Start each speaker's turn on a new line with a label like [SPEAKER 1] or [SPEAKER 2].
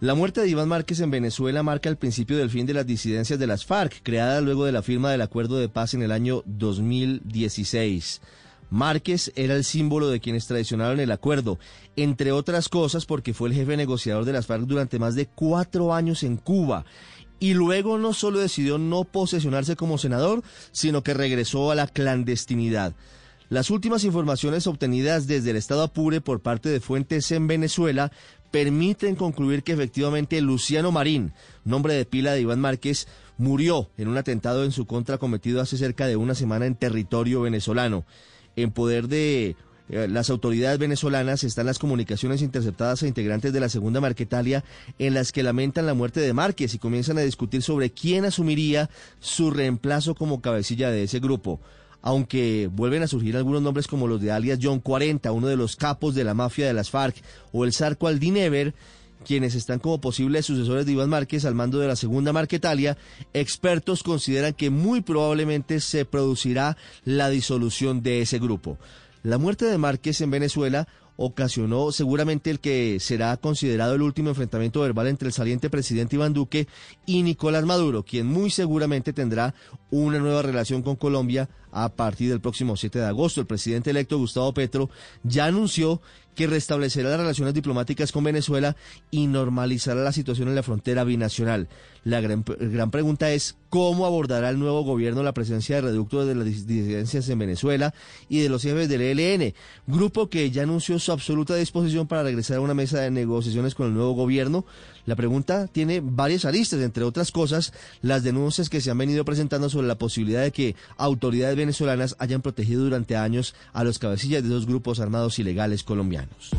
[SPEAKER 1] La muerte de Iván Márquez en Venezuela marca el principio del fin de las disidencias de las FARC, creadas luego de la firma del acuerdo de paz en el año 2016. Márquez era el símbolo de quienes traicionaron el acuerdo, entre otras cosas porque fue el jefe negociador de las FARC durante más de cuatro años en Cuba. Y luego no solo decidió no posesionarse como senador, sino que regresó a la clandestinidad. Las últimas informaciones obtenidas desde el Estado Apure por parte de fuentes en Venezuela permiten concluir que efectivamente Luciano Marín, nombre de pila de Iván Márquez, murió en un atentado en su contra cometido hace cerca de una semana en territorio venezolano. En poder de eh, las autoridades venezolanas están las comunicaciones interceptadas a integrantes de la segunda Marquetalia en las que lamentan la muerte de Márquez y comienzan a discutir sobre quién asumiría su reemplazo como cabecilla de ese grupo aunque vuelven a surgir algunos nombres como los de alias John 40, uno de los capos de la mafia de las FARC, o el Zarco Aldinever, quienes están como posibles sucesores de Iván Márquez al mando de la segunda Marquetalia, expertos consideran que muy probablemente se producirá la disolución de ese grupo. La muerte de Márquez en Venezuela ocasionó seguramente el que será considerado el último enfrentamiento verbal entre el saliente presidente Iván Duque y Nicolás Maduro, quien muy seguramente tendrá una nueva relación con Colombia a partir del próximo 7 de agosto. El presidente electo Gustavo Petro ya anunció que restablecerá las relaciones diplomáticas con Venezuela y normalizará la situación en la frontera binacional. La gran, pregunta es cómo abordará el nuevo gobierno la presencia de reductos de las disidencias en Venezuela y de los jefes del ELN, grupo que ya anunció su absoluta disposición para regresar a una mesa de negociaciones con el nuevo gobierno. La pregunta tiene varias aristas, entre otras cosas, las denuncias que se han venido presentando sobre la posibilidad de que autoridades venezolanas hayan protegido durante años a los cabecillas de dos grupos armados ilegales colombianos.